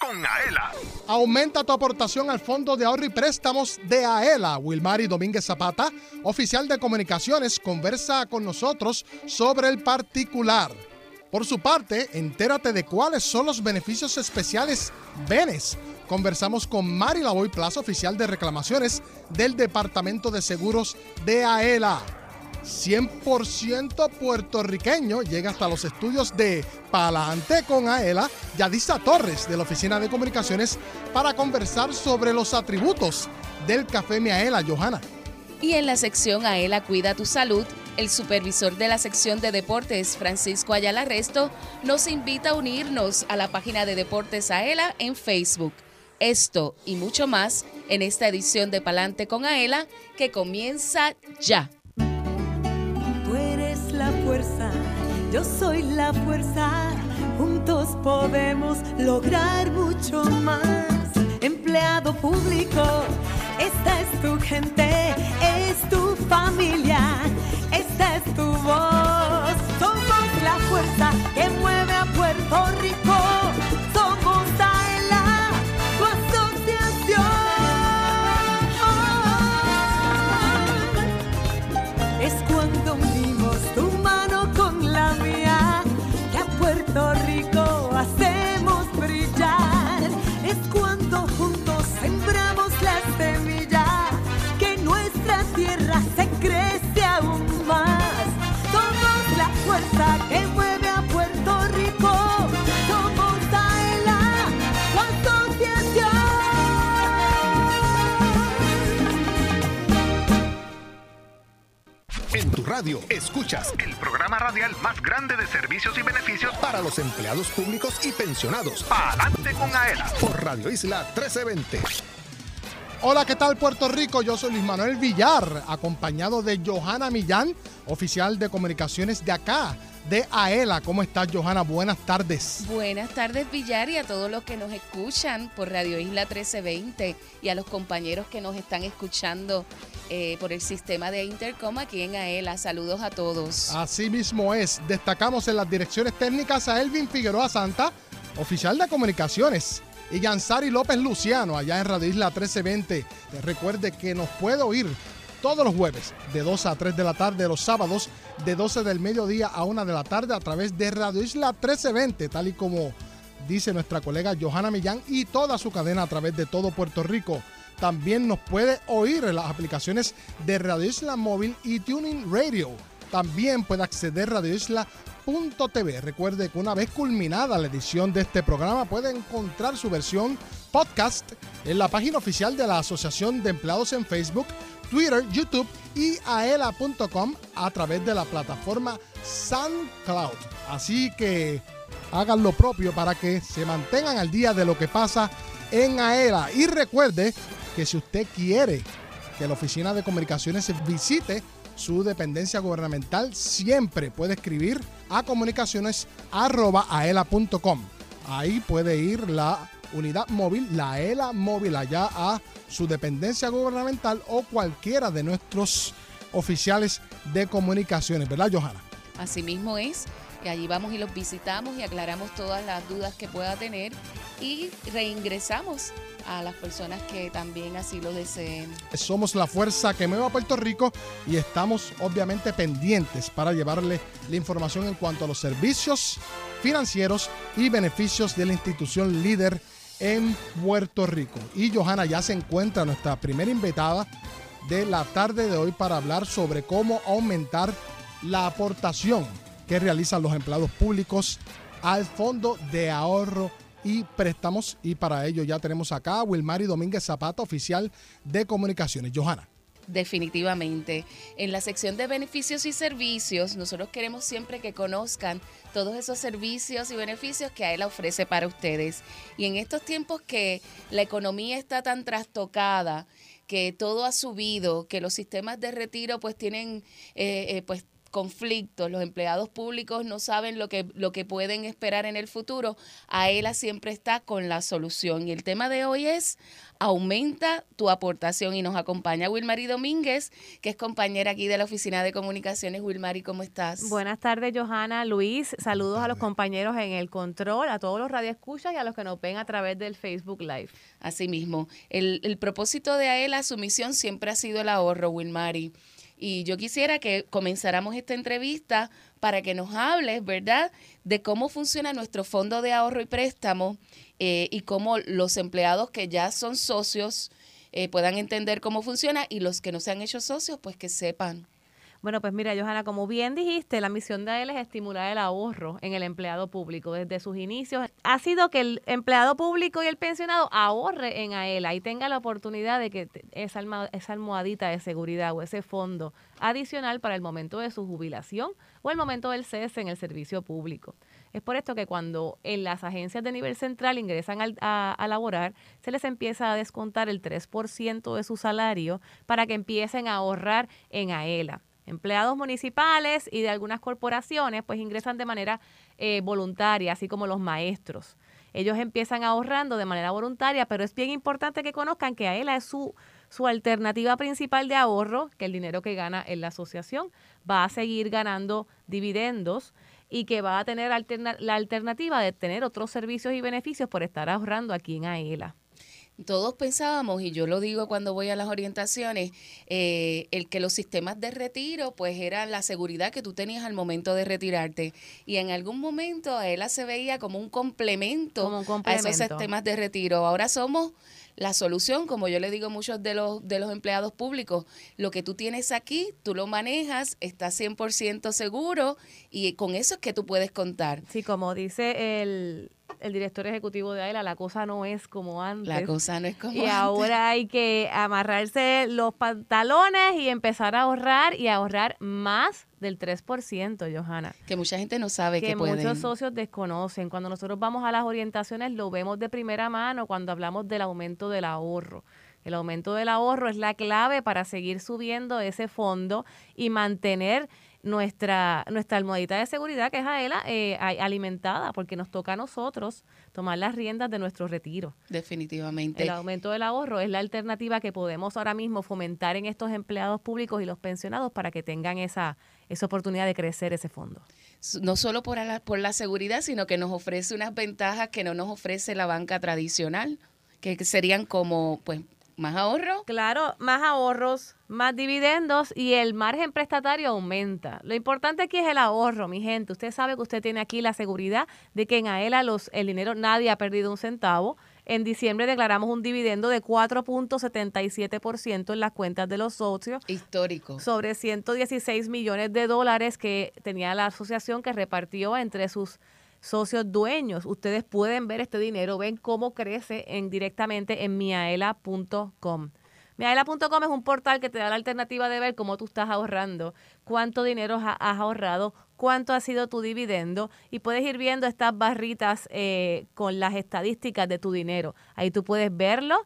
Con Aela. Aumenta tu aportación al Fondo de Ahorro y Préstamos de AELA. Wilmary Domínguez Zapata, oficial de comunicaciones, conversa con nosotros sobre el particular. Por su parte, entérate de cuáles son los beneficios especiales Benes. Conversamos con Mari Lavoy Plaza, oficial de reclamaciones del Departamento de Seguros de AELA. 100% puertorriqueño llega hasta los estudios de Palante con Aela, Yadisa Torres de la Oficina de Comunicaciones para conversar sobre los atributos del café Miaela, Johanna. Y en la sección Aela Cuida tu Salud, el supervisor de la sección de deportes, Francisco Ayala Resto, nos invita a unirnos a la página de Deportes Aela en Facebook. Esto y mucho más en esta edición de Palante con Aela que comienza ya. Yo soy la fuerza. Juntos podemos lograr mucho más. Empleado público, esta es tu gente, es tu familia, esta es tu voz. Somos la fuerza que mueve a Puerto Rico. Fuerza que mueve a Puerto Rico. Somos AELA, tu asociación. En tu radio escuchas el programa radial más grande de servicios y beneficios para los empleados públicos y pensionados. Palante con Aela por Radio Isla 1320. Hola, ¿qué tal Puerto Rico? Yo soy Luis Manuel Villar, acompañado de Johanna Millán, oficial de comunicaciones de acá, de AELA. ¿Cómo estás, Johanna? Buenas tardes. Buenas tardes, Villar, y a todos los que nos escuchan por Radio Isla 1320 y a los compañeros que nos están escuchando eh, por el sistema de Intercom aquí en AELA. Saludos a todos. Así mismo es. Destacamos en las direcciones técnicas a Elvin Figueroa Santa, oficial de comunicaciones, y Yansari López Luciano, allá en Radio Isla 1320. Recuerde que nos puede oír todos los jueves de 2 a 3 de la tarde, los sábados de 12 del mediodía a 1 de la tarde a través de Radio Isla 1320, tal y como dice nuestra colega Johanna Millán y toda su cadena a través de todo Puerto Rico. También nos puede oír en las aplicaciones de Radio Isla Móvil y Tuning Radio. También puede acceder a radioisla.tv. Recuerde que una vez culminada la edición de este programa puede encontrar su versión podcast en la página oficial de la Asociación de Empleados en Facebook, Twitter, YouTube y aela.com a través de la plataforma SoundCloud. Así que hagan lo propio para que se mantengan al día de lo que pasa en AELA. Y recuerde que si usted quiere que la Oficina de Comunicaciones visite su dependencia gubernamental, siempre puede escribir a comunicaciones.aela.com. Ahí puede ir la unidad móvil, la ELA móvil, allá a su dependencia gubernamental o cualquiera de nuestros oficiales de comunicaciones, ¿verdad, Johanna? Así mismo es. Y allí vamos y los visitamos y aclaramos todas las dudas que pueda tener y reingresamos a las personas que también así lo deseen. Somos la fuerza que mueve a Puerto Rico y estamos obviamente pendientes para llevarle la información en cuanto a los servicios financieros y beneficios de la institución líder en Puerto Rico. Y Johanna ya se encuentra nuestra primera invitada de la tarde de hoy para hablar sobre cómo aumentar la aportación que realizan los empleados públicos al Fondo de Ahorro y Préstamos. Y para ello ya tenemos acá a Wilmary Domínguez Zapata, oficial de comunicaciones. Johanna. Definitivamente. En la sección de beneficios y servicios, nosotros queremos siempre que conozcan todos esos servicios y beneficios que AELA ofrece para ustedes. Y en estos tiempos que la economía está tan trastocada, que todo ha subido, que los sistemas de retiro pues tienen eh, eh, pues conflictos, los empleados públicos no saben lo que, lo que pueden esperar en el futuro, AELA siempre está con la solución. Y el tema de hoy es aumenta tu aportación y nos acompaña Wilmary Domínguez, que es compañera aquí de la Oficina de Comunicaciones. Wilmary, ¿cómo estás? Buenas tardes, Johanna, Luis. Saludos a los compañeros en el control, a todos los radioescuchas y a los que nos ven a través del Facebook Live. Asimismo, el, el propósito de AELA, su misión siempre ha sido el ahorro, Wilmary. Y yo quisiera que comenzáramos esta entrevista para que nos hables, ¿verdad?, de cómo funciona nuestro fondo de ahorro y préstamo eh, y cómo los empleados que ya son socios eh, puedan entender cómo funciona y los que no se han hecho socios, pues que sepan. Bueno, pues mira, Johanna, como bien dijiste, la misión de él es estimular el ahorro en el empleado público. Desde sus inicios ha sido que el empleado público y el pensionado ahorre en AELA y tenga la oportunidad de que esa, esa almohadita de seguridad o ese fondo adicional para el momento de su jubilación o el momento del cese en el servicio público. Es por esto que cuando en las agencias de nivel central ingresan a, a, laborar, se les empieza a descontar el 3% de su salario para que empiecen a ahorrar en AELA empleados municipales y de algunas corporaciones, pues ingresan de manera eh, voluntaria, así como los maestros. Ellos empiezan ahorrando de manera voluntaria, pero es bien importante que conozcan que a él es su, su alternativa principal de ahorro, que el dinero que gana en la asociación va a seguir ganando dividendos y que va a tener la alternativa de tener otros servicios y beneficios por estar ahorrando aquí en AELA todos pensábamos, y yo lo digo cuando voy a las orientaciones, eh, el que los sistemas de retiro, pues era la seguridad que tú tenías al momento de retirarte. Y en algún momento a él se veía como un complemento, como un complemento. a esos sistemas de retiro. Ahora somos la solución, como yo le digo a muchos de los, de los empleados públicos, lo que tú tienes aquí, tú lo manejas, estás 100% seguro y con eso es que tú puedes contar. Sí, como dice el, director ejecutivo de AELA, la cosa no es como antes. La cosa no es como y ahora hay que amarrarse los pantalones y empezar a ahorrar y ahorrar más del 3%, Johanna. Que mucha gente no sabe que, que muchos socios desconocen. Cuando nosotros vamos a las orientaciones lo vemos de primera mano cuando hablamos del aumento del ahorro. El aumento del ahorro es la clave para seguir subiendo ese fondo y mantener nuestra, nuestra almohadita de seguridad, que es AELA, eh, alimentada, porque nos toca a nosotros tomar las riendas de nuestro retiro. Definitivamente. El aumento del ahorro es la alternativa que podemos ahora mismo fomentar en estos empleados públicos y los pensionados para que tengan esa, esa oportunidad de crecer ese fondo. No solo por la, por la seguridad, sino que nos ofrece unas ventajas que no nos ofrece la banca tradicional, que serían como pues más ahorro. Claro, más ahorros, más dividendos y el margen prestatario aumenta. Lo importante aquí es el ahorro, mi gente. Usted sabe que usted tiene aquí la seguridad de que en AELA los, el dinero nadie ha perdido un centavo. En diciembre declaramos un dividendo de 4.77% en las cuentas de los socios. Histórico. Sobre 116 millones de dólares que tenía la asociación que repartió entre sus socios dueños. Ustedes pueden ver este dinero, ven cómo crece en, directamente en miaela.com. Miaela.com es un portal que te da la alternativa de ver cómo tú estás ahorrando, cuánto dinero has ahorrado, cuánto ha sido tu dividendo y puedes ir viendo estas barritas eh, con las estadísticas de tu dinero. Ahí tú puedes verlo,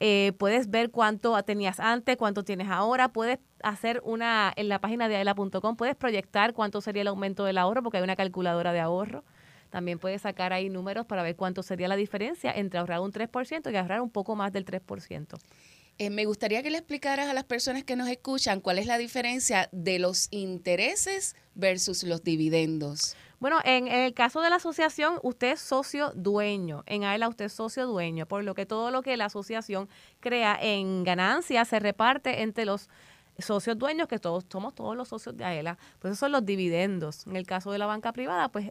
eh, puedes ver cuánto tenías antes, cuánto tienes ahora, puedes hacer una, en la página de aela.com, puedes proyectar cuánto sería el aumento del ahorro porque hay una calculadora de ahorro. También puedes sacar ahí números para ver cuánto sería la diferencia entre ahorrar un 3% y ahorrar un poco más del 3%. Eh, me gustaría que le explicaras a las personas que nos escuchan cuál es la diferencia de los intereses versus los dividendos. Bueno, en, el caso de la asociación, usted es socio dueño. En AELA usted es socio dueño, por lo que todo lo que la asociación crea en ganancias se reparte entre los socios dueños, que todos somos todos los socios de AELA. Pues esos son los dividendos. En el caso de la banca privada, pues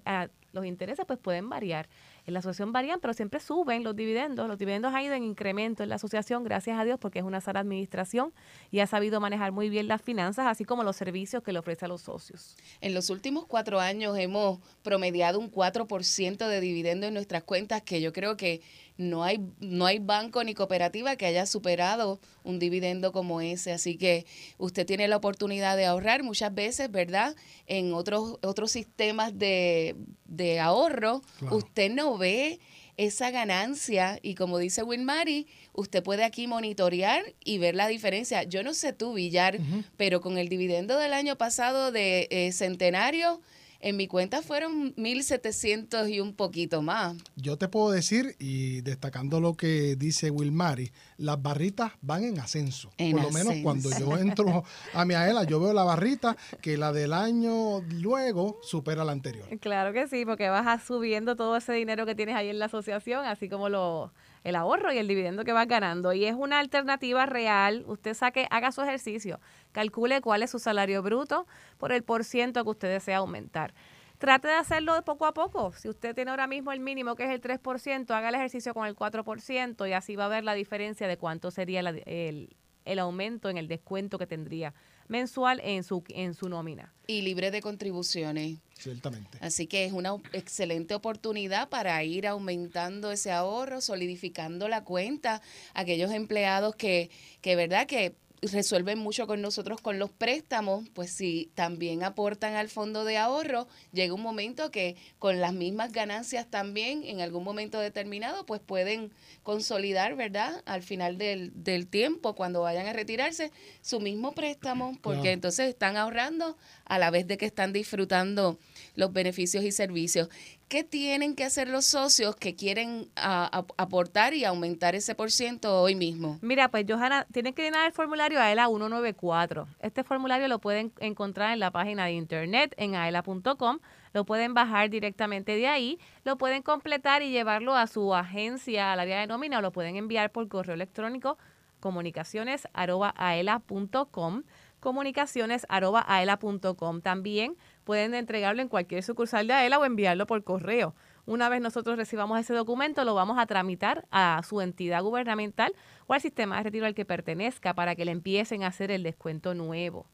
los intereses pues pueden variar. En la asociación varían, pero siempre suben los dividendos. Los dividendos han ido en incremento en la asociación, gracias a Dios, porque es una sala administración y ha sabido manejar muy bien las finanzas, así como los servicios que le ofrece a los socios. En los últimos cuatro años hemos promediado un 4% de dividendo en nuestras cuentas, que yo creo que no hay, no hay banco ni cooperativa que haya superado un dividendo como ese. Así que usted tiene la oportunidad de ahorrar muchas veces, ¿verdad? En otros, otros sistemas de, de ahorro, usted no ve esa ganancia y como dice Wilmary, usted puede aquí monitorear y ver la diferencia. Yo no sé tú, Villar, pero con el dividendo del año pasado de eh, Centenario, en mi cuenta fueron 1.700 y un poquito más. Yo te puedo decir, y destacando lo que dice Wilmary, las barritas van en ascenso. Por lo menos cuando yo entro a mi aela, yo veo la barrita que la del año luego supera la anterior. Claro que sí, porque vas subiendo todo ese dinero que tienes ahí en la asociación, así como lo el ahorro y el dividendo que vas ganando. Y es una alternativa real. Usted saque, haga su ejercicio, calcule cuál es su salario bruto por el por ciento que usted desea aumentar. Trate de hacerlo de poco a poco. Si usted tiene ahora mismo el mínimo, que es el 3%, haga el ejercicio con el 4% y así va a ver la diferencia de cuánto sería el, el aumento en el descuento que tendría mensual en su, en su nómina. Y libre de contribuciones. Ciertamente. Así que es una excelente oportunidad para ir aumentando ese ahorro, solidificando la cuenta. Aquellos empleados que, que verdad, que resuelven mucho con nosotros con los préstamos, pues si también aportan al fondo de ahorro, llega un momento que con las mismas ganancias también, en algún momento determinado, pues pueden consolidar, ¿verdad? Al final del, del tiempo, cuando vayan a retirarse, su mismo préstamo, porque entonces están ahorrando a la vez de que están disfrutando los beneficios y servicios. ¿Qué tienen que hacer los socios que quieren aportar y aumentar ese por ciento hoy mismo? Mira, pues Johanna, tienen que llenar el formulario AELA 194. Este formulario lo pueden encontrar en la página de internet en aela.com. Lo pueden bajar directamente de ahí, lo pueden completar y llevarlo a su agencia, al área de nómina, o lo pueden enviar por correo electrónico comunicaciones.aela.com comunicaciones.aela.com. También pueden entregarlo en cualquier sucursal de AELA o enviarlo por correo. Una vez nosotros recibamos ese documento, lo vamos a tramitar a su entidad gubernamental o al sistema de retiro al que pertenezca para que le empiecen a hacer el descuento nuevo.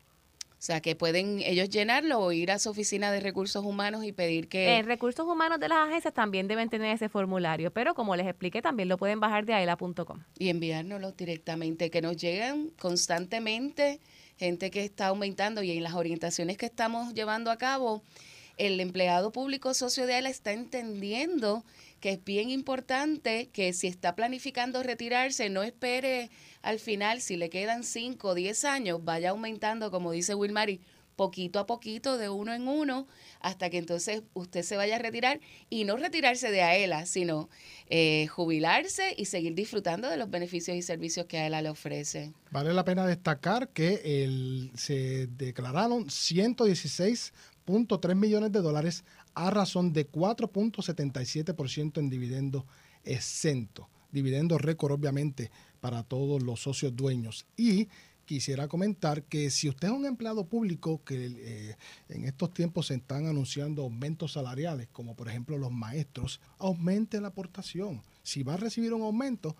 O sea, que pueden ellos llenarlo o ir a su oficina de recursos humanos y pedir que... En recursos humanos de las agencias también deben tener ese formulario, pero como les expliqué, también lo pueden bajar de aela.com. Y enviárnoslo directamente, que nos lleguen constantemente gente que está aumentando y en las orientaciones que estamos llevando a cabo, el empleado público socio de AELA está entendiendo que es bien importante que si está planificando retirarse, no espere al final, si le quedan 5 o 10 años, vaya aumentando, como dice Wilmary, poquito a poquito, de uno en uno, hasta que entonces usted se vaya a retirar y no retirarse de AELA, sino eh, jubilarse y seguir disfrutando de los beneficios y servicios que AELA le ofrece. Vale la pena destacar que se declararon 116.3 millones de dólares a razón de 4.77% en dividendo exento. Dividendo récord, obviamente, para todos los socios dueños. Y quisiera comentar que si usted es un empleado público que eh, en estos tiempos se están anunciando aumentos salariales, como por ejemplo los maestros, aumente la aportación. Si va a recibir un aumento,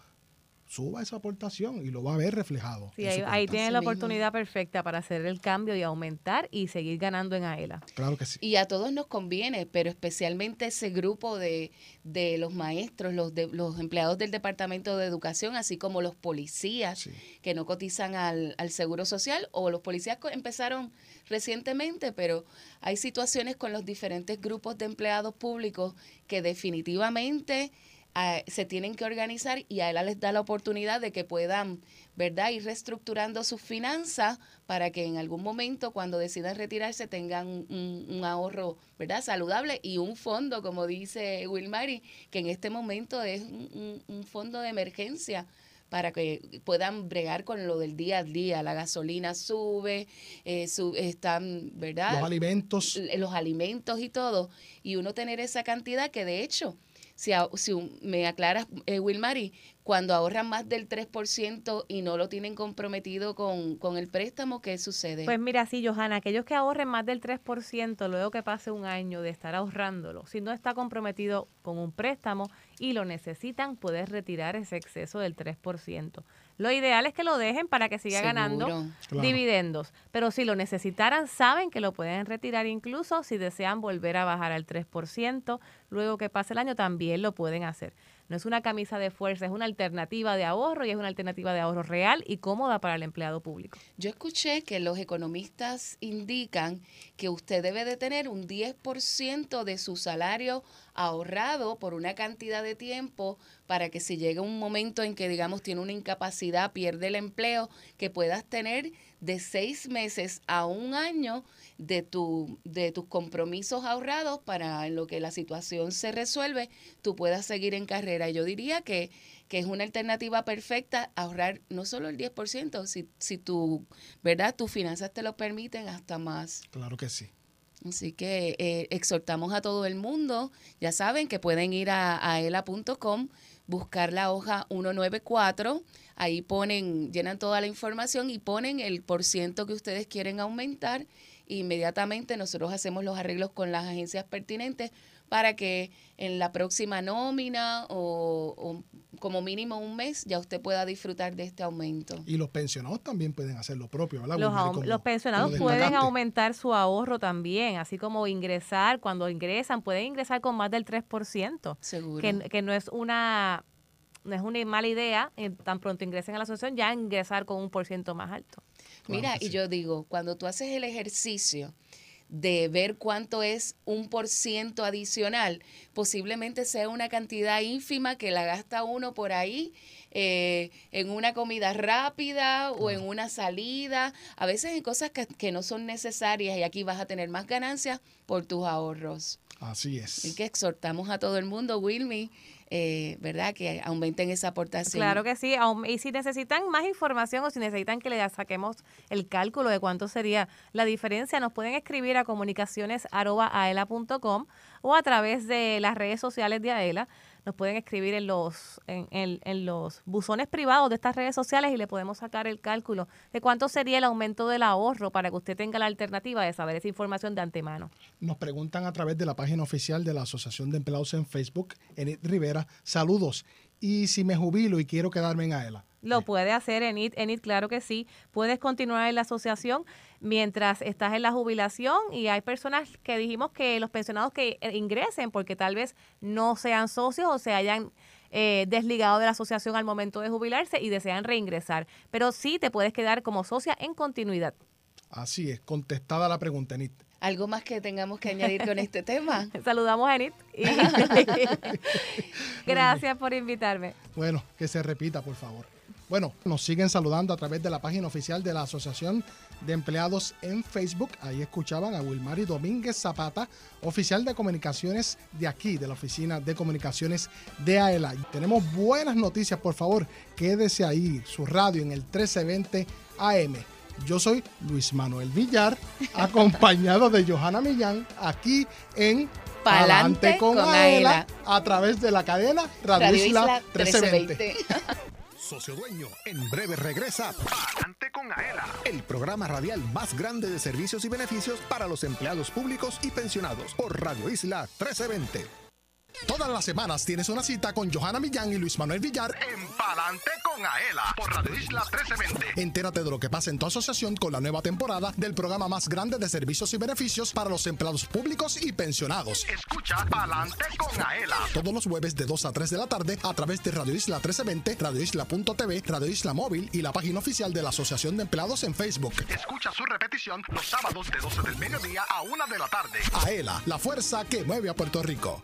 suba esa aportación y lo va a ver reflejado. Sí, ahí, tiene la oportunidad perfecta para hacer el cambio y aumentar y seguir ganando en AELA. Claro que sí. Y a todos nos conviene, pero especialmente ese grupo de, de los maestros, los, de, los empleados del Departamento de Educación, así como los policías que no cotizan al, al Seguro Social o los policías empezaron recientemente, pero hay situaciones con los diferentes grupos de empleados públicos que definitivamente se tienen que organizar y a él les da la oportunidad de que puedan, ¿verdad?, ir reestructurando sus finanzas para que en algún momento, cuando decidan retirarse, tengan un, ahorro, ¿verdad?, saludable y un fondo, como dice Wilmary, que en este momento es un, fondo de emergencia para que puedan bregar con lo del día a día. La gasolina sube, eh, están, ¿verdad? Los alimentos. Los alimentos y todo. Y uno tener esa cantidad que de hecho si, si me aclaras, eh, Wilmary, cuando ahorran más del 3% y no lo tienen comprometido con, con, el préstamo, ¿qué sucede? Pues mira, sí, Johanna, aquellos que ahorren más del 3%, luego que pase un año de estar ahorrándolo, si no está comprometido con un préstamo y lo necesitan, puedes retirar ese exceso del 3%. Lo ideal es que lo dejen para que siga ganando dividendos. Pero si lo necesitaran, saben que lo pueden retirar incluso si desean volver a bajar al 3%. Luego que pase el año también lo pueden hacer. No es una camisa de fuerza, es una alternativa de ahorro y es una alternativa de ahorro real y cómoda para el empleado público. Yo escuché que los economistas indican que usted debe de tener un 10% de su salario ahorrado por una cantidad de tiempo para que si llega un momento en que, digamos, tiene una incapacidad, pierde el empleo, que puedas tener de seis meses a un año de, tu, de tus compromisos ahorrados para en lo que la situación se resuelve, tú puedas seguir en carrera. Yo diría que, que es una alternativa perfecta ahorrar no solo el 10%, si, si tu, ¿verdad? tus finanzas te lo permiten, hasta más. Claro que sí. Así que eh, exhortamos a todo el mundo, ya saben que pueden ir a, a ela.com, buscar la hoja 194, ahí ponen, llenan toda la información y ponen el por ciento que ustedes quieren aumentar inmediatamente nosotros hacemos los arreglos con las agencias pertinentes para que en la próxima nómina o, como mínimo un mes ya usted pueda disfrutar de este aumento. Y los pensionados también pueden hacer lo propio, ¿verdad? Los, pensionados pueden aumentar su ahorro también, así como ingresar, cuando ingresan, pueden ingresar con más del 3%. Seguro. Que, que no es una no es una mala idea, eh, tan pronto ingresen a la asociación, ya ingresar con un por ciento más alto. Mira, y yo digo, cuando tú haces el ejercicio de ver cuánto es un por ciento adicional, posiblemente sea una cantidad ínfima que la gasta uno por ahí eh, en una comida rápida o en una salida, a veces en cosas que, que, no son necesarias y aquí vas a tener más ganancias por tus ahorros. Así es. Y que exhortamos a todo el mundo, Wilmy, eh, ¿verdad? Que aumenten esa aportación. Claro que sí. Y si necesitan más información o si necesitan que le saquemos el cálculo de cuánto sería la diferencia, nos pueden escribir a comunicaciones.aela.com o a través de las redes sociales de AELA nos pueden escribir en los, en, en, los buzones privados de estas redes sociales y le podemos sacar el cálculo de cuánto sería el aumento del ahorro para que usted tenga la alternativa de saber esa información de antemano. Nos preguntan a través de la página oficial de la Asociación de Empleados en Facebook, Enid Rivera, saludos. Y si me jubilo y quiero quedarme en AELA. Lo puede hacer Enid, Enid, claro que sí. Puedes continuar en la asociación mientras estás en la jubilación y hay personas que dijimos que los pensionados que eh, ingresen porque tal vez no sean socios o se hayan eh, desligado de la asociación al momento de jubilarse y desean reingresar. Pero sí te puedes quedar como socia en continuidad. Así es, contestada la pregunta, Enid. ¿Algo más que tengamos que añadir con este tema? Saludamos a Enid. Gracias por invitarme. Bueno, que se repita, por favor. Bueno, nos siguen saludando a través de la página oficial de la Asociación de Empleados en Facebook. Ahí escuchaban a Wilmary Domínguez Zapata, oficial de comunicaciones de aquí, de la Oficina de Comunicaciones de AELA. Tenemos buenas noticias, por favor, quédese ahí, su radio en el 1320 AM. Yo soy Luis Manuel Villar, acompañado de Johanna Millán, aquí en Palante con, AELA, a través de la cadena Radio, Isla 1320. socio dueño. En breve regresa Adelante con Aela, el programa radial más grande de servicios y beneficios para los empleados públicos y pensionados por Radio Isla 1320. Todas las semanas tienes una cita con Johanna Millán y Luis Manuel Villar en Palante con Aela por Radio Isla 1320. Entérate de lo que pasa en tu asociación con la nueva temporada del programa más grande de servicios y beneficios para los empleados públicos y pensionados. Escucha Palante con Aela. Todos los jueves de 2 a 3 de la tarde a través de Radio Isla 1320, Radio Isla.tv, Radio Isla Móvil y la página oficial de la Asociación de Empleados en Facebook. Escucha su repetición los sábados de 12 del mediodía a 1 de la tarde. Aela, la fuerza que mueve a Puerto Rico.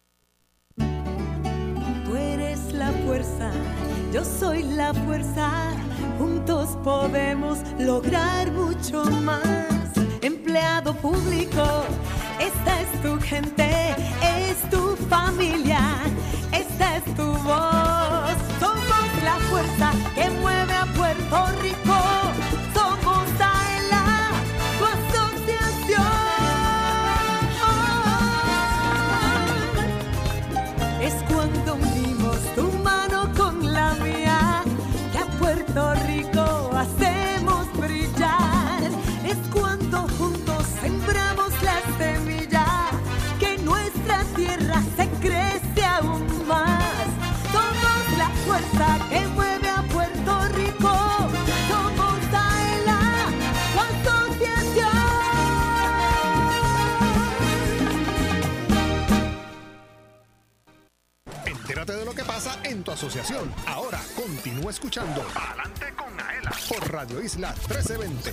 Yo soy la fuerza. Juntos podemos lograr mucho más. Empleado público, esta es tu gente, es tu familia, esta es tu voz. Somos la fuerza que mueve a Puerto Rico. De lo que pasa en tu asociación. Ahora continúa escuchando Adelante con Aela por Radio Isla 1320.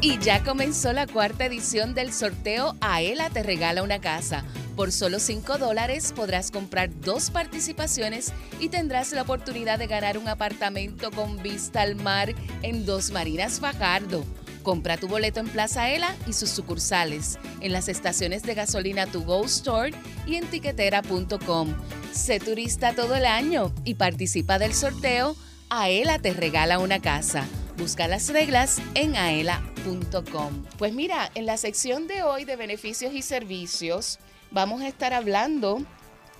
Y ya comenzó la cuarta edición del sorteo Aela te regala una casa. Por solo 5 dólares podrás comprar dos participaciones y tendrás la oportunidad de ganar un apartamento con vista al mar en Dos Marinas Fajardo. Compra tu boleto en Plaza Aela y sus sucursales, en las estaciones de gasolina To Go Store y en tiquetera.com. Sé turista todo el año y participa del sorteo Aela te regala una casa. Busca las reglas en aela.com. Pues mira, en la sección de hoy de beneficios y servicios vamos a estar hablando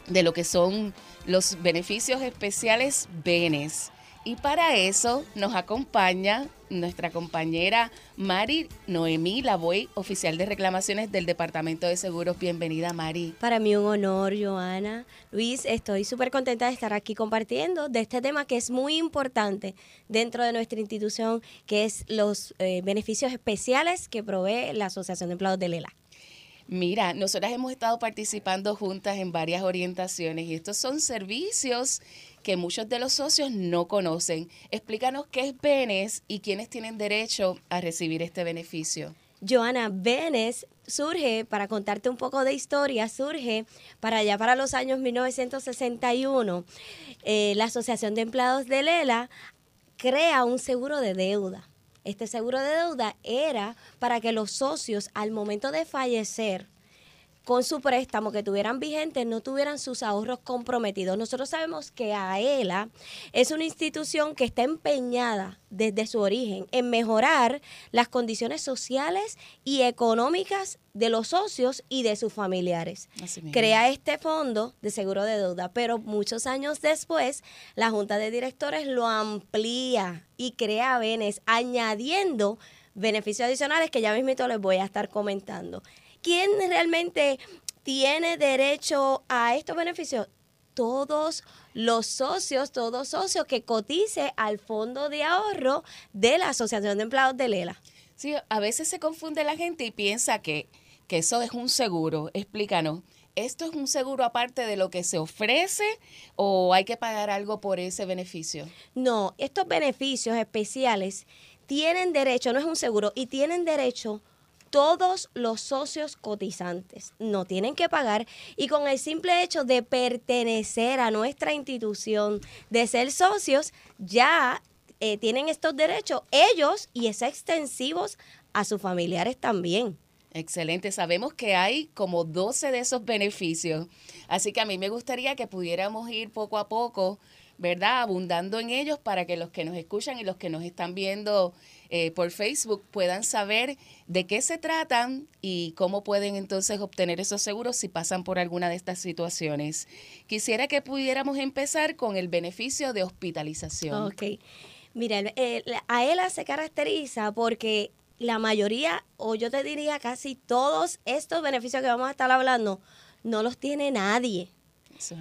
de lo que son los beneficios especiales BENES. Y para eso nos acompaña nuestra compañera Mari Noemí Lavoy, oficial de reclamaciones del Departamento de Seguros. Bienvenida, Mari. Para mí un honor, Joana. Luis, estoy súper contenta de estar aquí compartiendo de este tema que es muy importante dentro de nuestra institución, que es los eh, beneficios especiales que provee la Asociación de Empleados de Lela. Mira, nosotras hemos estado participando juntas en varias orientaciones y estos son servicios que muchos de los socios no conocen. Explícanos qué es BENES y quiénes tienen derecho a recibir este beneficio. Joana, Benes surge, para contarte un poco de historia, surge para allá para los años 1961. Eh, la Asociación de Empleados de Lela crea un seguro de deuda. Este seguro de deuda era para que los socios al momento de fallecer con su préstamo que tuvieran vigente no tuvieran sus ahorros comprometidos. Nosotros sabemos que AELA es una institución que está empeñada desde su origen en mejorar las condiciones sociales y económicas de los socios y de sus familiares. Crea este fondo de seguro de deuda, pero muchos años después la Junta de Directores lo amplía y crea Benes, añadiendo beneficios adicionales que ya mismito les voy a estar comentando. ¿Quién realmente tiene derecho a estos beneficios? Todos los socios, todo socio que cotice al fondo de ahorro de la Asociación de Empleados de Lela. Sí, a veces se confunde la gente y piensa que, que eso es un seguro. Explícanos. ¿Esto es un seguro aparte de lo que se ofrece o hay que pagar algo por ese beneficio? No, estos beneficios especiales tienen derecho, no es un seguro, y tienen derecho todos los socios cotizantes. No tienen que pagar y con el simple hecho de pertenecer a nuestra institución, de ser socios, ya eh, tienen estos derechos ellos y es extensivos a sus familiares también. Excelente. Sabemos que hay como 12 de esos beneficios. Así que a mí me gustaría que pudiéramos ir poco a poco, ¿verdad? Abundando en ellos para que los que nos escuchan y los que nos están viendo eh, por Facebook puedan saber de qué se tratan y cómo pueden entonces obtener esos seguros si pasan por alguna de estas situaciones. Quisiera que pudiéramos empezar con el beneficio de hospitalización. Ok. Mira, eh, la- AELA se caracteriza porque la mayoría, o yo te diría casi todos estos beneficios que vamos a estar hablando, no los tiene nadie.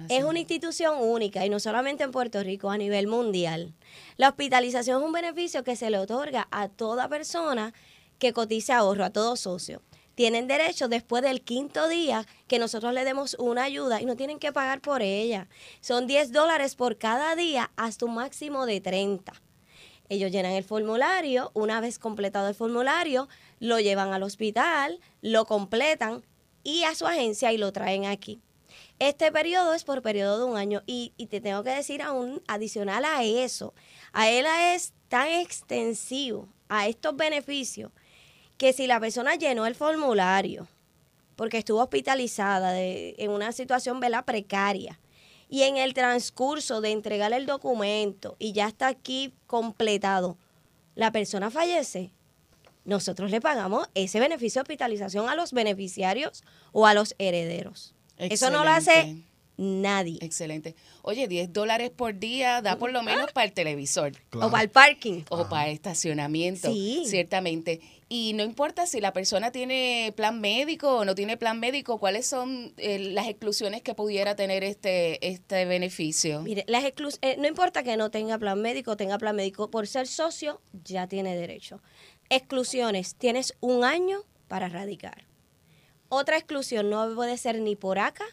Es una institución única y no solamente en Puerto Rico, a nivel mundial. La hospitalización es un beneficio que se le otorga a toda persona que cotice ahorro, a todo socio. Tienen derecho después del quinto día que nosotros le demos una ayuda y no tienen que pagar por ella. Son 10 dólares por cada día hasta un máximo de 30. Ellos llenan el formulario, una vez completado el formulario, lo llevan al hospital, lo completan y a su agencia y lo traen aquí. Este periodo es por periodo de un año y, y te tengo que decir aún adicional a eso, a él es tan extensivo a estos beneficios que si la persona llenó el formulario porque estuvo hospitalizada en una situación ¿verdad? precaria y en el transcurso de entregar el documento y ya está aquí completado, la persona fallece, nosotros le pagamos ese beneficio de hospitalización a los beneficiarios o a los herederos. Eso no lo hace nadie. Excelente. Oye, 10 dólares por día da por lo menos para el televisor. O para el parking. O para estacionamiento, Sí. ciertamente. Y no importa si la persona tiene plan médico o no tiene plan médico, cuáles son eh, las exclusiones que pudiera tener este, este beneficio. Mire, las exclus- eh, no importa que no tenga plan médico, tenga plan médico, por ser socio ya tiene derecho. Exclusiones, tienes un año para radicar. Otra exclusión no puede ser ni por acá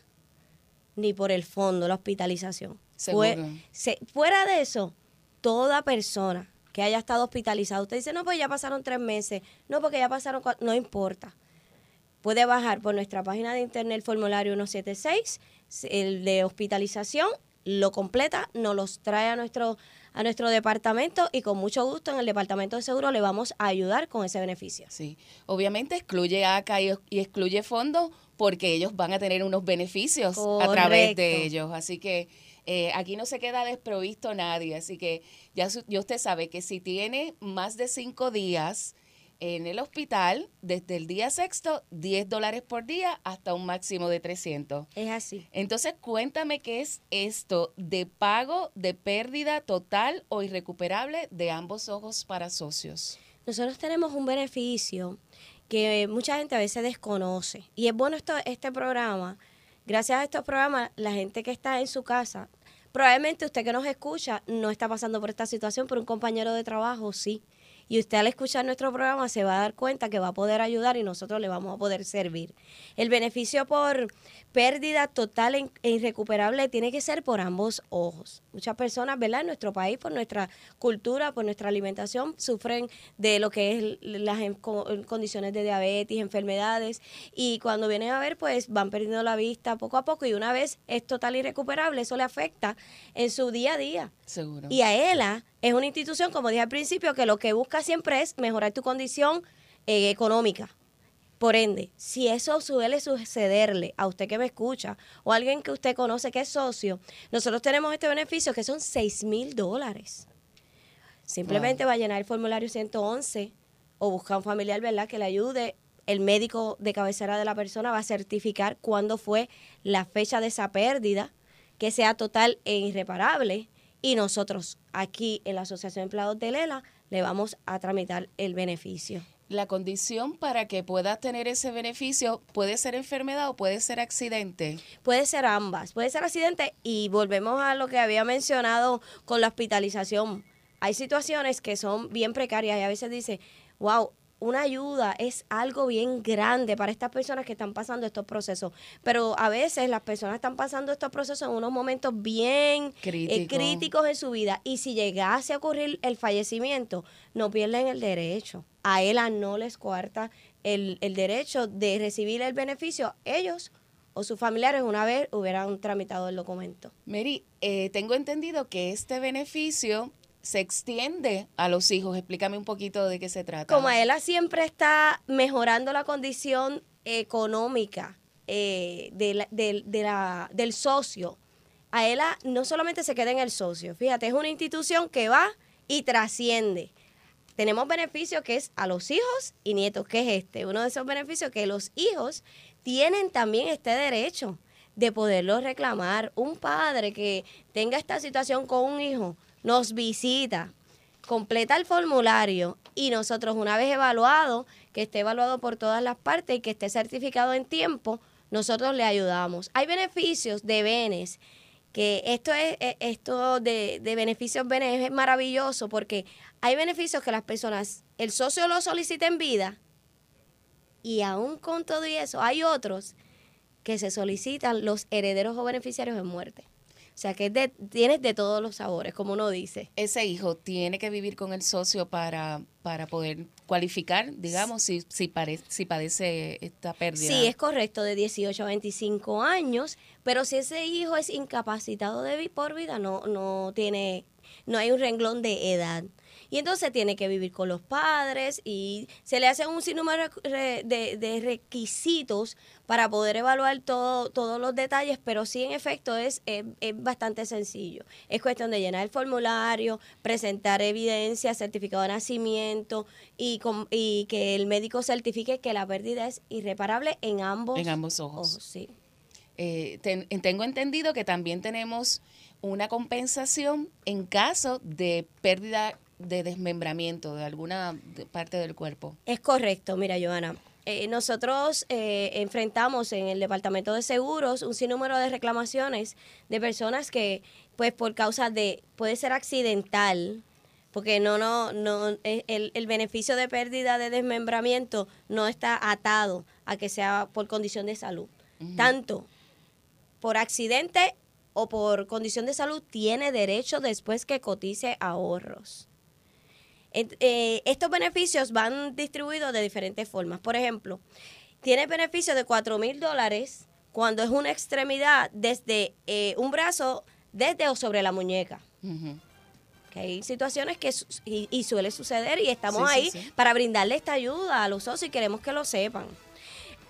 ni por el fondo, la hospitalización. Fue- Seguro. se- fuera de eso, toda persona que haya estado hospitalizada, usted dice, no, pues ya pasaron tres meses, no, porque ya pasaron, cua-". no importa. Puede bajar por nuestra página de internet el formulario 176, el de hospitalización, lo completa, nos los trae a nuestro, a nuestro departamento y con mucho gusto en el departamento de seguro le vamos a ayudar con ese beneficio. Sí, obviamente excluye ACA y, y excluye fondos porque ellos van a tener unos beneficios a través de ellos. Así que eh, aquí no se queda desprovisto nadie. Así que ya, su- ya usted sabe que si tiene más de cinco días en el hospital, desde el día sexto, 10 dólares por día hasta un máximo de 300. Es así. Entonces, cuéntame qué es esto de pago de pérdida total o irrecuperable de ambos ojos para socios. Nosotros tenemos un beneficio que mucha gente a veces desconoce. Y es bueno esto, este programa. Gracias a estos programas, la gente que está en su casa, probablemente usted que nos escucha no está pasando por esta situación, pero un compañero de trabajo sí. Y usted al escuchar nuestro programa se va a dar cuenta que va a poder ayudar y nosotros le vamos a poder servir. El beneficio por pérdida total e e irrecuperable tiene que ser por ambos ojos. Muchas personas, ¿verdad? En nuestro país, por nuestra cultura, por nuestra alimentación, sufren de lo que es las condiciones de diabetes, enfermedades, y cuando vienen a ver, pues van perdiendo la vista poco a poco, y una vez es total irrecuperable, eso le afecta en su día a día. Seguro. Y AELA es una institución, como dije al principio, que lo que busca siempre es mejorar tu condición eh, económica. Por ende, si eso suele sucederle a usted que me escucha o a alguien que usted conoce que es socio, nosotros tenemos este beneficio que son 6 mil dólares. Simplemente va a llenar el formulario 111 o busca un familiar, ¿verdad?, que le ayude. El médico de cabecera de la persona va a certificar cuándo fue la fecha de esa pérdida, que sea total e irreparable. Y nosotros aquí en la Asociación de Empleados de Lela le vamos a tramitar el beneficio. La condición para que puedas tener ese beneficio puede ser enfermedad o puede ser accidente. Puede ser ambas, puede ser accidente y volvemos a lo que había mencionado con la hospitalización. Hay situaciones que son bien precarias y a veces dice, wow, una ayuda es algo bien grande para estas personas que están pasando estos procesos. Pero a veces las personas están pasando estos procesos en unos momentos bien eh, Crítico. críticos en su vida y si llegase a ocurrir el fallecimiento, no pierden el derecho. A ella no les cuarta el, el derecho de recibir el beneficio. Ellos o sus familiares una vez hubieran tramitado el documento. Mary, eh, tengo entendido que este beneficio se extiende a los hijos. Explícame un poquito de qué se trata. Como Aela siempre está mejorando la condición económica eh, de la- de del socio, Aela no solamente se queda en el socio, fíjate, es una institución que va y trasciende. Tenemos beneficios que es a los hijos y nietos, que es este, uno de esos beneficios que los hijos tienen también este derecho de poderlo reclamar. Un padre que tenga esta situación con un hijo nos visita, completa el formulario y nosotros una vez evaluado, que esté evaluado por todas las partes y que esté certificado en tiempo, nosotros le ayudamos. Hay beneficios de benes que esto es eh, esto de, de beneficios benes es maravilloso porque hay beneficios que las personas, el socio lo solicita en vida y aún con todo y eso hay otros que se solicitan los herederos o beneficiarios en muerte. O sea que es de- tienes de todos los sabores, como uno dice. Ese hijo tiene que vivir con el socio para, para poder cualificar, digamos, si, si, pare- si padece esta pérdida. Sí, es correcto, de 18 a 25 años, pero si ese hijo es incapacitado de por vida, no, no tiene, no hay un renglón de edad. Y entonces tiene que vivir con los padres y se le hace un sinnúmero de, de requisitos para poder evaluar todo, todos los detalles, pero sí en efecto es, es, es bastante sencillo. Es cuestión de llenar el formulario, presentar evidencia, certificado de nacimiento y, com- y que el médico certifique que la pérdida es irreparable en ambos, En ambos ojos. sí. Eh, ten- tengo entendido que también tenemos una compensación en caso de pérdida de desmembramiento de alguna parte del cuerpo. Es correcto, mira, Joana. eh, nosotros eh, enfrentamos en el Departamento de Seguros un sinnúmero de reclamaciones de personas que, pues por causa de, puede ser accidental, porque no, no, no, eh, el, el beneficio de pérdida de desmembramiento no está atado a que sea por condición de salud. Tanto por accidente o por condición de salud tiene derecho después que cotice ahorros. Eh, estos beneficios van distribuidos de diferentes formas. Por ejemplo, tiene beneficio de 4 mil dólares cuando es una extremidad desde eh, un brazo, desde o sobre la muñeca. Que hay situaciones que su- y, y suele suceder y estamos Sí, sí, ahí sí. para brindarle esta ayuda a los socios y queremos que lo sepan.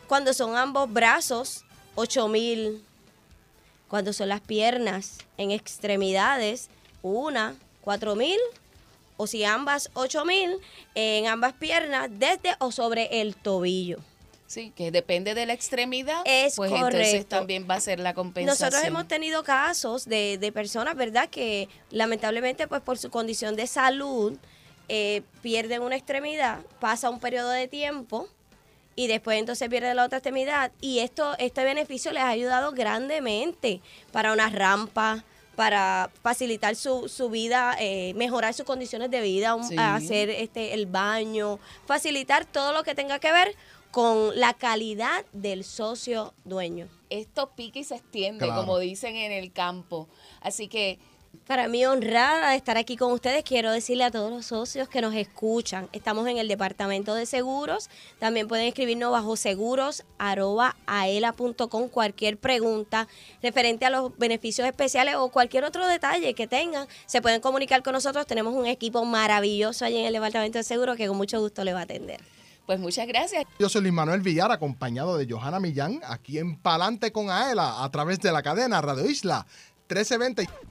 Cuando son ambos brazos, 8 mil. Cuando son las piernas en extremidades, una, 4 mil. O si ambas, 8 mil en ambas piernas, desde o sobre el tobillo. Sí, que depende de la extremidad, Es pues entonces también va a ser la compensación. Nosotros hemos tenido casos de, de personas, ¿verdad?, que lamentablemente, pues por su condición de salud, eh, pierden una extremidad, pasa un periodo de tiempo y después entonces pierde la otra extremidad. Y esto, este beneficio les ha ayudado grandemente para una rampa, para facilitar su, su vida, eh, mejorar sus condiciones de vida, un- Sí. hacer este el baño, facilitar todo lo que tenga que ver con la calidad del socio dueño. Esto pica y se extiende, Claro. como dicen en el campo. Así que Para mí honrada de estar aquí con ustedes, quiero decirle a todos los socios que nos escuchan. Estamos en el departamento de seguros. También pueden escribirnos bajo seguros@aela.com cualquier pregunta referente a los beneficios especiales o cualquier otro detalle que tengan. Se pueden comunicar con nosotros. Tenemos un equipo maravilloso allí en el departamento de seguros que con mucho gusto le va a atender. Pues muchas gracias. Yo soy Luis Manuel Villar, acompañado de Johanna Millán, aquí en Palante con Aela, a través de la cadena Radio Isla 1320.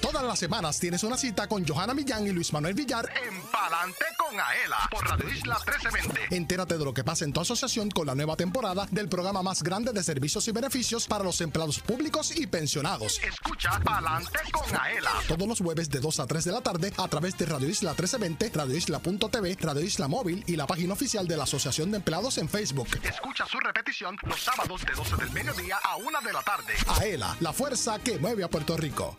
Todas las semanas tienes una cita con Johanna Millán y Luis Manuel Villar En Palante con Aela por Radio Isla 1320. Entérate de lo que pasa en tu asociación con la nueva temporada del programa más grande de servicios y beneficios para los empleados públicos y pensionados. Escucha Palante con Aela. Todos los jueves de 2 a 3 de la tarde a través de Radio Isla 1320, Radio Isla.tv, Radio Isla Móvil y la página oficial de la Asociación de Empleados en Facebook. Escucha su repetición los sábados de 12 del mediodía a 1 de la tarde. AELA, la fuerza que mueve a Puerto Rico.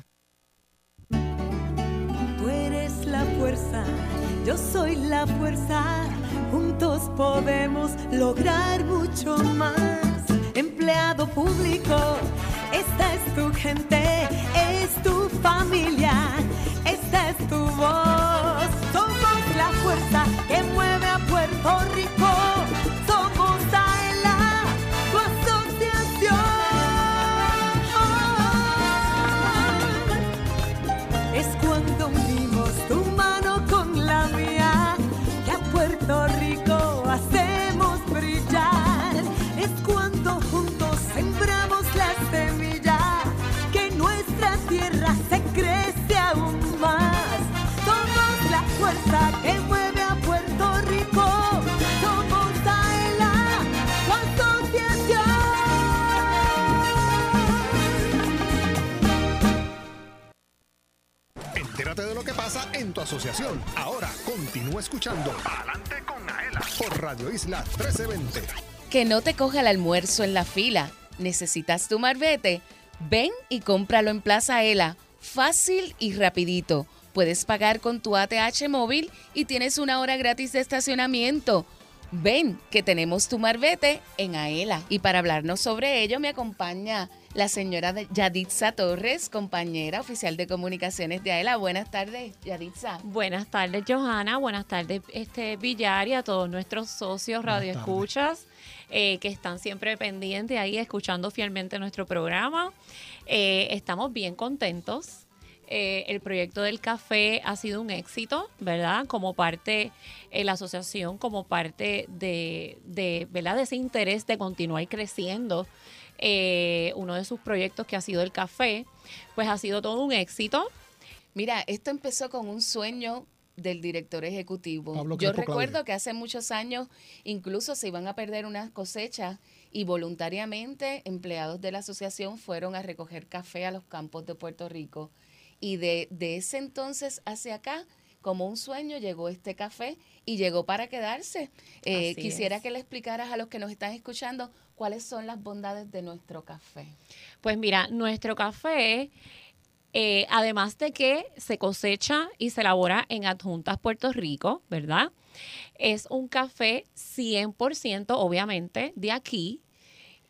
La fuerza, yo soy la fuerza. Juntos podemos lograr mucho más. Empleado público, esta es tu gente, es tu familia, esta es tu voz. Somos la fuerza que mueve a Puerto Rico. De lo que pasa en tu asociación. Ahora continúa escuchando Adelante con Aela por Radio Isla 1320. Que no te coja el almuerzo en la fila. ¿Necesitas tu marbete? Ven y cómpralo en Plaza Ela. Fácil y rapidito. Puedes pagar con tu ATH móvil y tienes una hora gratis de estacionamiento. Ven, que tenemos tu marbete en Aela. Y para hablarnos sobre ello me acompaña la señora de- Yaditza Torres, compañera oficial de comunicaciones de Aela. Buenas tardes, Yaditza. Buenas tardes, Johanna. Buenas tardes, este Villar y a todos nuestros socios radioescuchas eh, que están siempre pendientes ahí, escuchando fielmente nuestro programa. Eh, estamos bien contentos. Eh, el proyecto del café ha sido un éxito, ¿verdad? Como parte, eh, la asociación, como parte de, de, ¿verdad? de ese interés de continuar creciendo. Eh, uno de sus proyectos que ha sido el café, pues ha sido todo un éxito. Mira, esto empezó con un sueño del director ejecutivo. Pablo Yo recuerdo Claudio. que hace muchos años incluso se iban a perder unas cosechas y voluntariamente empleados de la asociación fueron a recoger café a los campos de Puerto Rico. Y de, de ese entonces hacia acá, como un sueño, llegó este café y llegó para quedarse. Eh, quisiera es. que le explicaras a los que nos están escuchando cuáles son las bondades de nuestro café. Pues mira, nuestro café, eh, además de que se cosecha y se elabora en Adjuntas Puerto Rico, ¿verdad? Es un café 100%, obviamente, de aquí.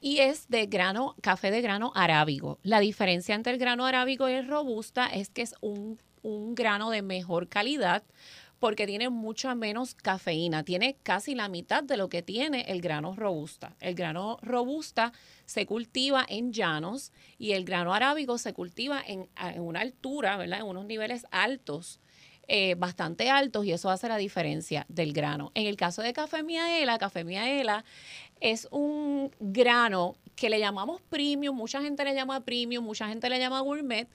Y es de grano, café de grano arábigo. La diferencia entre el grano arábigo y el robusta es que es un, un grano de mejor calidad porque tiene mucha menos cafeína. Tiene casi la mitad de lo que tiene el grano robusta. El grano robusta se cultiva en llanos y el grano arábigo se cultiva en, en una altura, ¿verdad? En unos niveles altos. Eh, bastante altos y eso hace la diferencia del grano. En el caso de café miaela, café miaela es un grano que le llamamos premium, mucha gente le llama premium, mucha gente le llama gourmet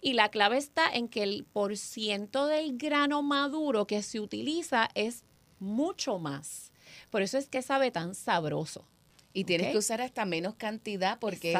y la clave está en que el porciento del grano maduro que se utiliza es mucho más. Por eso es que sabe tan sabroso. Y tienes que usar hasta menos cantidad porque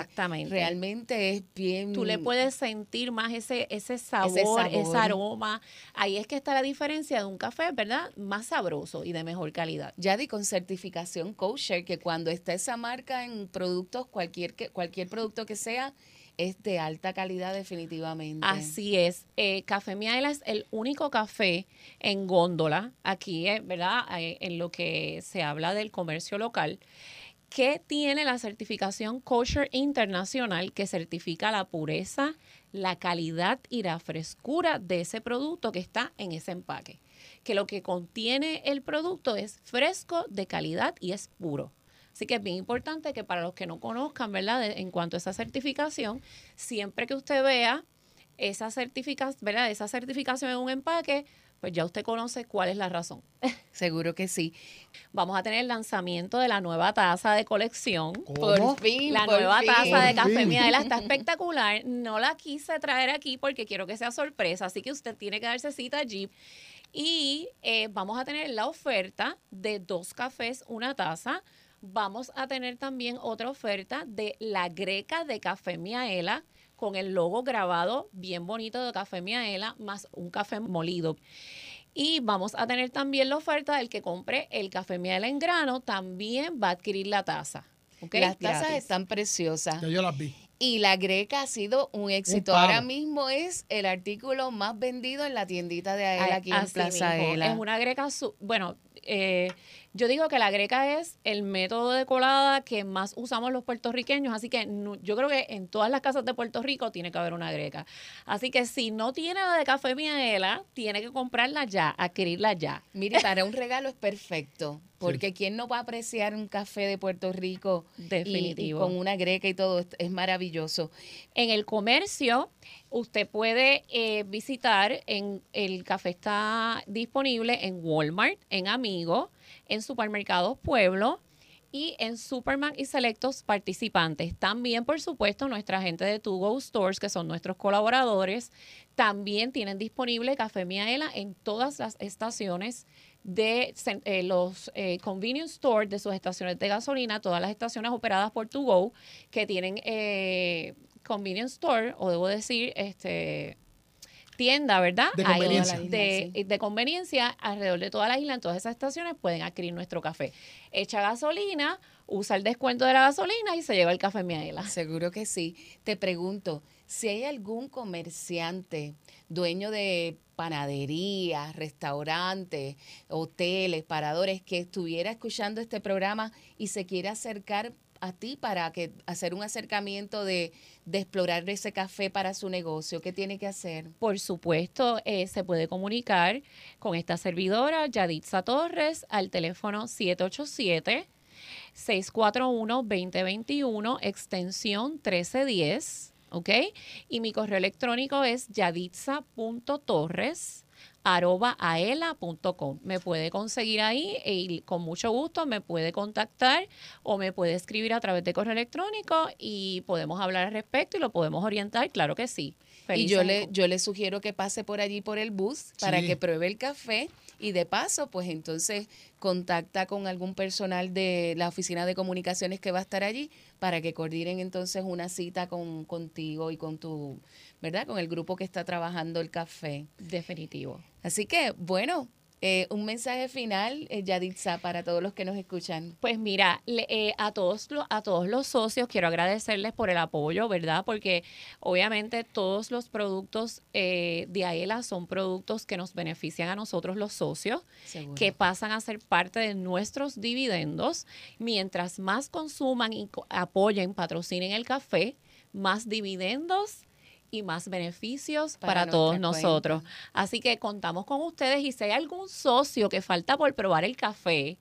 realmente es bien... Tú le puedes sentir más ese, ese, sabor, ese aroma. Ahí es que está la diferencia de un café, ¿verdad? Más sabroso y de mejor calidad. Ya di con certificación kosher, que cuando está esa marca en productos, cualquier, cualquier producto que sea, es de alta calidad definitivamente. Así es. Eh, café Miaela es el único café en góndola aquí, eh, ¿verdad? Eh, en lo que se habla del comercio local que tiene la certificación Kosher Internacional que certifica la pureza, la calidad y la frescura de ese producto que está en ese empaque. Que lo que contiene el producto es fresco, de calidad y es puro. Así que es bien importante que para los que no conozcan, ¿verdad? en cuanto a esa certificación, siempre que usted vea esa certificación, ¿verdad? Esa certificación en un empaque, pues ya usted conoce cuál es la razón. Seguro que sí. Vamos a tener el lanzamiento de la nueva taza de colección. Por fin. La nueva taza de Café Miaela está espectacular. No la quise traer aquí porque quiero que sea sorpresa, así que usted tiene que darse cita allí. Y eh, vamos a tener la oferta de dos cafés, una taza. Vamos a tener también otra oferta de la greca de Café Miaela con el logo grabado bien bonito de Café Miaela, más un café molido. Y vamos a tener también la oferta del que compre el café miel en grano, también va a adquirir la taza. Las tazas están preciosas. yo las vi. Y la greca ha sido un éxito. Ahora mismo es el artículo más vendido en la tiendita de Aela aquí en Plaza Es una greca, bueno, eh, yo digo que la greca es el método de colada que más usamos los puertorriqueños, así que yo creo que en todas las casas de Puerto Rico tiene que haber una greca. Así que si no tiene la de café miaela, tiene que comprarla ya, adquirirla ya. Mire, para un regalo es perfecto, porque ¿quién no va a apreciar un café de Puerto Rico Definitivo. con una greca y todo? Es maravilloso. En el comercio, usted puede eh, visitar, en el café está disponible en Walmart, en Amigo, en Supermercados Pueblo y en Superman y selectos participantes. También, por supuesto, nuestra gente de To Go Stores, que son nuestros colaboradores, también tienen disponible Café Miaela en todas las estaciones de eh, los eh, convenience stores de sus estaciones de gasolina, todas las estaciones operadas por To Go, que tienen eh, convenience store, o debo decir, este tienda, ¿verdad? De conveniencia. de, conveniencia alrededor de toda la isla, en todas esas estaciones pueden adquirir nuestro café. Echa gasolina, usa el descuento de la gasolina y se lleva el café Miaela. Seguro que sí. Te pregunto, si hay algún comerciante, dueño de panaderías, restaurantes, hoteles, paradores, que estuviera escuchando este programa y se quiere acercar a ti para que hacer un acercamiento de, explorar ese café para su negocio? ¿Qué tiene que hacer? Por supuesto, eh, se puede comunicar con esta servidora, Yaditza Torres, al teléfono 787 641 2021 extensión 1310, ¿ok? Y mi correo electrónico es yaditza.torres arroba aela.com. Me puede conseguir ahí y con mucho gusto me puede contactar o me puede escribir a través de correo electrónico y podemos hablar al respecto y lo podemos orientar, claro que sí. y yo le, yo le sugiero que pase por allí por el bus para que pruebe el café y de paso, pues entonces contacta con algún personal de la oficina de comunicaciones que va a estar allí para que coordinen entonces una cita con contigo y con tu ¿verdad? Con el grupo que está trabajando el café. Definitivo. Así que, bueno, eh, un mensaje final, eh, Yaditza, para todos los que nos escuchan. Pues mira, eh, a, todos los, a todos los socios quiero agradecerles por el apoyo, ¿verdad? Porque obviamente todos los productos eh, de AELA son productos que nos benefician a nosotros los socios, que pasan a ser parte de nuestros dividendos. Mientras más consuman y apoyen, patrocinen el café, más dividendos y más beneficios Para para, todos nosotros. Así que contamos con ustedes y si hay algún socio que falta por probar el café,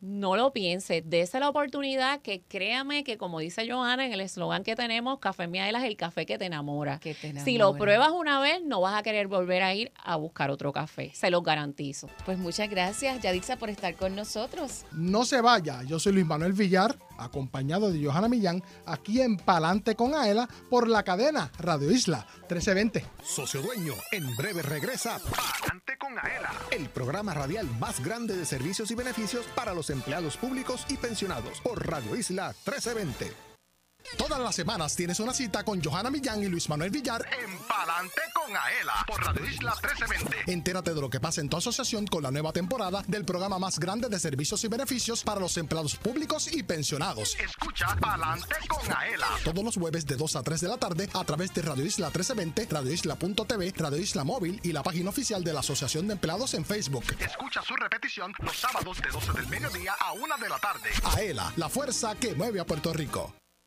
no lo piense, dése la oportunidad que créame que como dice Johanna en el eslogan que tenemos, Café Miaela es el café que te enamora. Que te Si lo pruebas una vez, no vas a querer volver a ir a buscar otro café, se los garantizo. Pues muchas gracias, Yaditza, por estar con nosotros. No se vaya, yo soy Luis Manuel Villar, acompañado de Johanna Millán, aquí en Palante con Aela por la cadena Radio Isla 1320. Socio Dueño en breve regresa Palante con Aela, el programa radial más grande de servicios y beneficios para los empleados públicos y pensionados por Radio Isla 1320. Todas las semanas tienes una cita con Johanna Millán y Luis Manuel Villar en Palante con Aela por Radio Isla 1320. Entérate de lo que pasa en tu asociación con la nueva temporada del programa más grande de servicios y beneficios para los empleados públicos y pensionados. Escucha Palante con Aela. Todos los jueves de 2 a 3 de la tarde a través de Radio Isla 1320, Radio Isla.tv, Radio Isla Móvil y la página oficial de la Asociación de Empleados en Facebook. Escucha su repetición los sábados de 12 del mediodía a 1 de la tarde. Aela, la fuerza que mueve a Puerto Rico.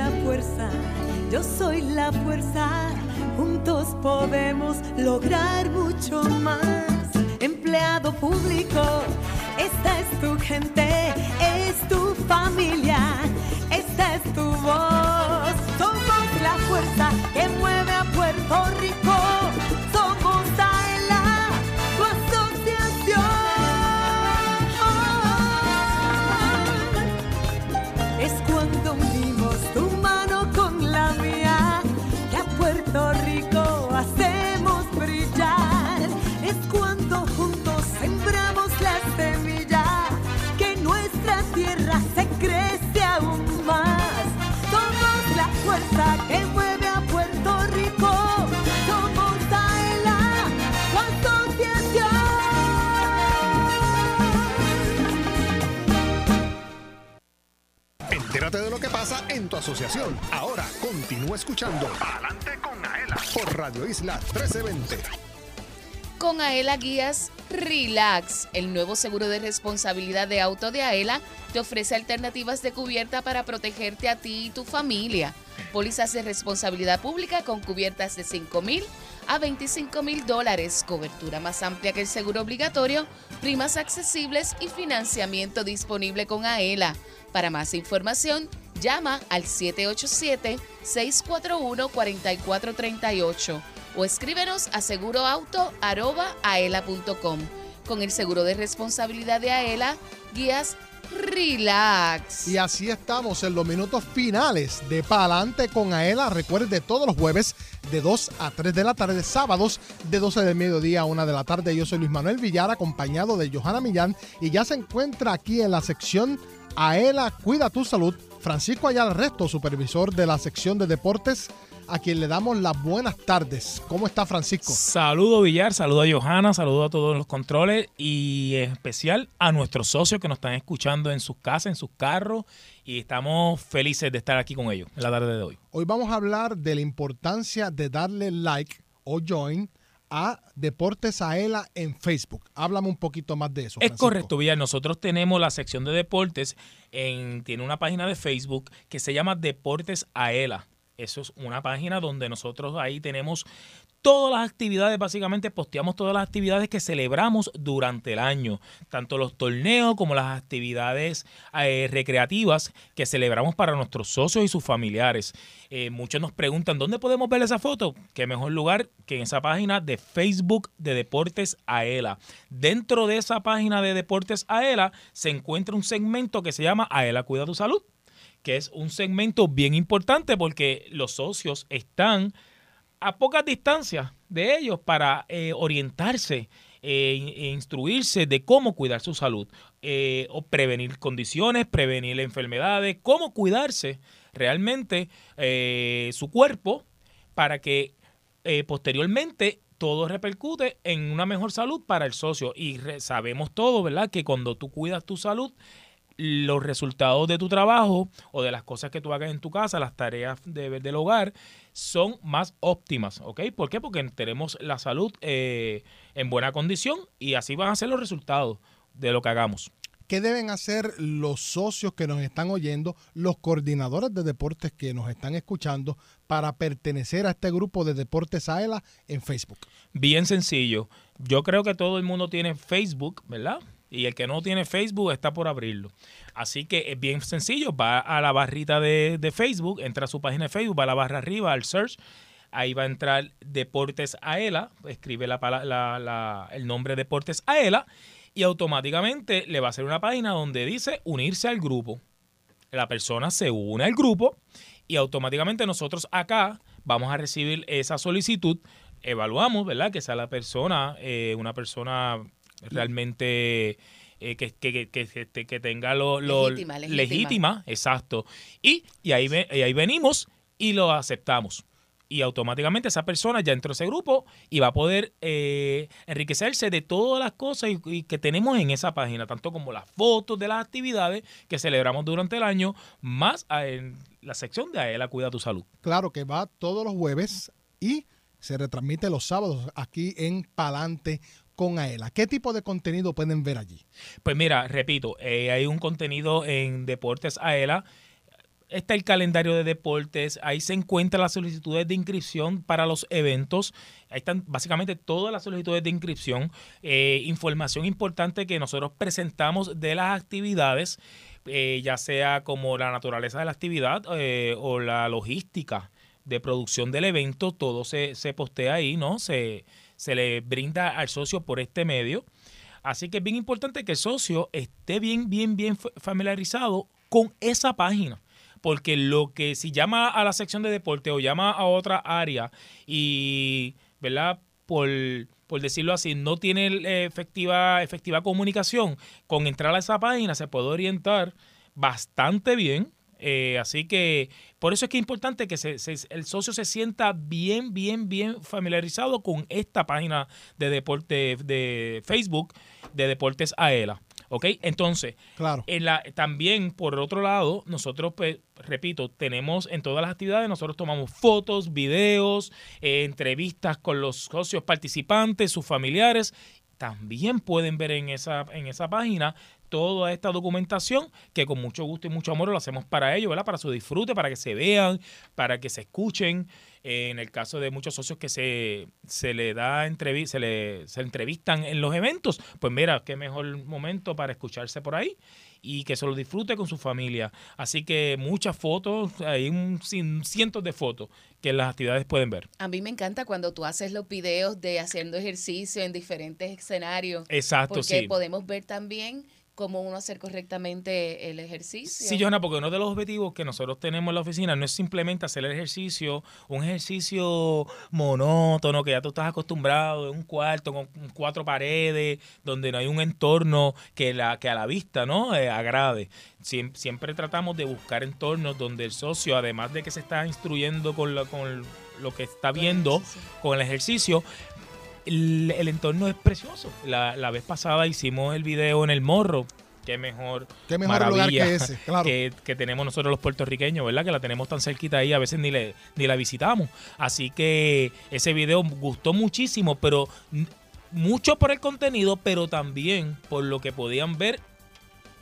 La fuerza, yo soy la fuerza. Juntos podemos lograr mucho más. Empleado público, esta es tu gente, es tu familia, esta es tu voz. Somos la fuerza que mueve a Puerto Rico. Ahora continúa escuchando Adelante con Aela por Radio Isla 1320. Con Aela Guías Relax, el nuevo seguro de responsabilidad de auto de Aela te ofrece alternativas de cubierta para protegerte a ti y tu familia. Pólizas de responsabilidad pública con cubiertas de 5 mil a 25 mil dólares, cobertura más amplia que el seguro obligatorio, primas accesibles y financiamiento disponible con Aela. Para más información, llama al 787-641-4438 o escríbenos a seguroauto.aela.com. Con el seguro de responsabilidad de Aela, guías relax. Y así estamos en los minutos finales de Palante con Aela. Recuerde, todos los jueves de 2 a 3 de la tarde, sábados de 12 del mediodía a 1 de la tarde. Yo soy Luis Manuel Villar, acompañado de Johanna Millán. Y ya se encuentra aquí en la sección Aela Cuida tu Salud. Francisco Ayala Resto, supervisor de la sección de deportes a quien le damos las buenas tardes. ¿Cómo está Francisco? Saludo Villar, saludo a Johanna, saludo a todos los controles y en especial a nuestros socios que nos están escuchando en sus casas, en sus carros y estamos felices de estar aquí con ellos en la tarde de hoy. Hoy vamos a hablar de la importancia de darle like o join a Deportes Aela en Facebook. Háblame un poquito más de eso. Es correcto, Villar. Nosotros tenemos la sección de deportes, en, tiene una página de Facebook que se llama Deportes Aela. Eso es una página donde nosotros ahí tenemos todas las actividades, básicamente posteamos todas las actividades que celebramos durante el año, tanto los torneos como las actividades eh, recreativas que celebramos para nuestros socios y sus familiares. Eh, muchos nos preguntan, ¿dónde podemos ver esa foto? ¿Qué mejor lugar que en esa página de Facebook de Deportes Aela? Dentro de esa página de Deportes Aela se encuentra un segmento que se llama Aela Cuida tu Salud que es un segmento bien importante porque los socios están a pocas distancias de ellos para eh, orientarse eh, e instruirse de cómo cuidar su salud, eh, o prevenir condiciones, prevenir enfermedades, cómo cuidarse realmente su cuerpo para que posteriormente todo repercute en una mejor salud para el socio. Y sabemos todo, ¿verdad? Que cuando tú cuidas tu salud, los resultados de tu trabajo o de las cosas que tú hagas en tu casa, las tareas de, del hogar, son más óptimas, ¿ok? ¿Por qué? Porque tenemos la salud eh, en buena condición y así van a ser los resultados de lo que hagamos. ¿Qué deben hacer los socios que nos están oyendo, los coordinadores de deportes que nos están escuchando para pertenecer a este grupo de Deportes AELA en Facebook? Bien sencillo. Yo creo que todo el mundo tiene Facebook, ¿verdad? Y el que no tiene Facebook está por abrirlo. Así que es bien sencillo. Va a la barrita de, Facebook, entra a su página de Facebook, va a la barra arriba, al search. Ahí va a entrar Deportes Aela, escribe la, el nombre Deportes Aela y automáticamente le va a hacer una página donde dice unirse al grupo. La persona se une al grupo y automáticamente nosotros acá vamos a recibir esa solicitud. Evaluamos, ¿verdad? Que sea la persona, eh, una persona realmente eh, que, que, que, que, tenga lo, legítima, exacto. Y, y, ahí, y ahí venimos y lo aceptamos. Y automáticamente esa persona ya entró a ese grupo y va a poder eh, enriquecerse de todas las cosas y, que tenemos en esa página, tanto como las fotos de las actividades que celebramos durante el año, más en la sección de Aela Cuida tu Salud. Claro que va todos los jueves y se retransmite los sábados aquí en Palante con Aela. ¿Qué tipo de contenido pueden ver allí? Pues mira, repito, eh, hay un contenido en Deportes Aela. Está el calendario de deportes, ahí se encuentran las solicitudes de inscripción para los eventos, ahí están básicamente todas las solicitudes de inscripción, eh, información importante que nosotros presentamos de las actividades, eh, ya sea como la naturaleza de la actividad o la logística de producción del evento, todo se, se postea ahí, ¿no? Se, se le brinda al socio por este medio. Así que es bien importante que el socio esté bien, bien, bien familiarizado con esa página. Porque lo que si llama a la sección de deporte o llama a otra área y, ¿verdad? Por, por decirlo así, no tiene efectiva, efectiva comunicación, con entrar a esa página se puede orientar bastante bien eh, así que por eso es que es importante que el socio se sienta bien, bien, bien familiarizado con esta página de deporte de Facebook de Deportes AELA. ¿Ok? Entonces, claro. en la, también por otro lado, nosotros, pues, repito, tenemos en todas las actividades, nosotros tomamos fotos, videos, eh, entrevistas con los socios participantes, sus familiares. También pueden ver en esa, en esa página toda esta documentación que con mucho gusto y mucho amor lo hacemos para ellos, ¿verdad? Para su disfrute, para que se vean, para que se escuchen. en el caso de muchos socios que se, se le da entrevista, se le se entrevistan en los eventos, pues mira, qué mejor momento para escucharse por ahí y que se lo disfrute con su familia. Así que muchas fotos, hay un, cientos de fotos que las actividades pueden ver. A mí me encanta cuando tú haces los videos de haciendo ejercicio en diferentes escenarios. Exacto, porque podemos ver también cómo uno hacer correctamente el ejercicio. Sí, Johanna, porque uno de los objetivos que nosotros tenemos en la oficina no es simplemente hacer el ejercicio, un ejercicio monótono que ya tú estás acostumbrado en un cuarto con cuatro paredes, donde no hay un entorno que, la, que a la vista no eh, agrade. Siempre, tratamos de buscar entornos donde el socio, además de que se está instruyendo con lo, con lo que está viendo, con el ejercicio, el, entorno es precioso. La, la, vez pasada hicimos el video en el morro. Qué mejor, Qué mejor maravilla que, ese, claro. que, tenemos nosotros los puertorriqueños, ¿verdad? Que la tenemos tan cerquita ahí, a veces ni, le, ni la visitamos. Así que ese video gustó muchísimo, pero mucho por el contenido, pero también por lo que podían ver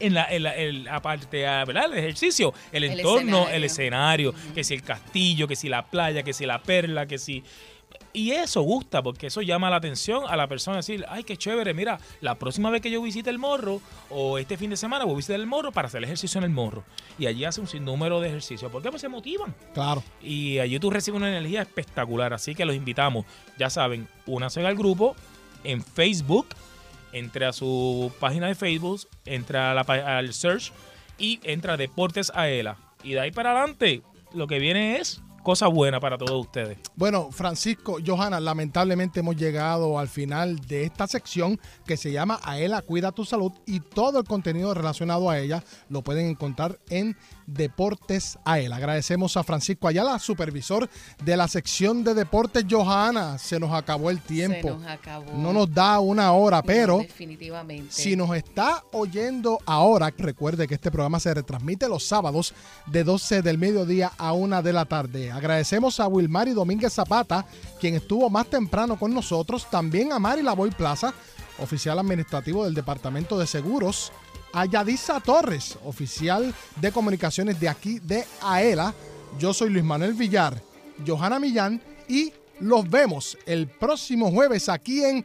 en la, en la, aparte, ¿verdad? El ejercicio, el, entorno, el escenario, que si el castillo, que si la playa, que si la perla, que si y eso gusta, porque eso llama la atención a la persona. Decir, ay, qué chévere, mira, la próxima vez que yo visite el morro, o este fin de semana voy a visitar el morro para hacer ejercicio en el morro. Y allí hace un sinnúmero de ejercicios. ¿Por qué? Pues se motivan. Claro. Y allí tú recibes una energía espectacular. Así que los invitamos. Ya saben, únanse al grupo en Facebook. Entre a su página de Facebook, entra al search y entra a Deportes Aela. Y de ahí para adelante, lo que viene es cosa buena para todos ustedes. Bueno, Francisco, Johanna, lamentablemente hemos llegado al final de esta sección que se llama Aela Cuida tu Salud y todo el contenido relacionado a ella lo pueden encontrar en Deportes a él. Agradecemos a Francisco Ayala, supervisor de la sección de deportes Johanna. Se nos acabó el tiempo. Se nos acabó. No nos da una hora, pero definitivamente. si nos está oyendo ahora, recuerde que este programa se retransmite los sábados de 12 del mediodía a 1 de la tarde. Agradecemos a Wilmar y Domínguez Zapata, quien estuvo más temprano con nosotros. También a Mari Lavoy Plaza, oficial administrativo del Departamento de Seguros a Yadisa Torres, oficial de comunicaciones de aquí de AELA. Yo soy Luis Manuel Villar, Johanna Millán y los vemos el próximo jueves aquí en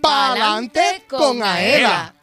Palante con, AELA.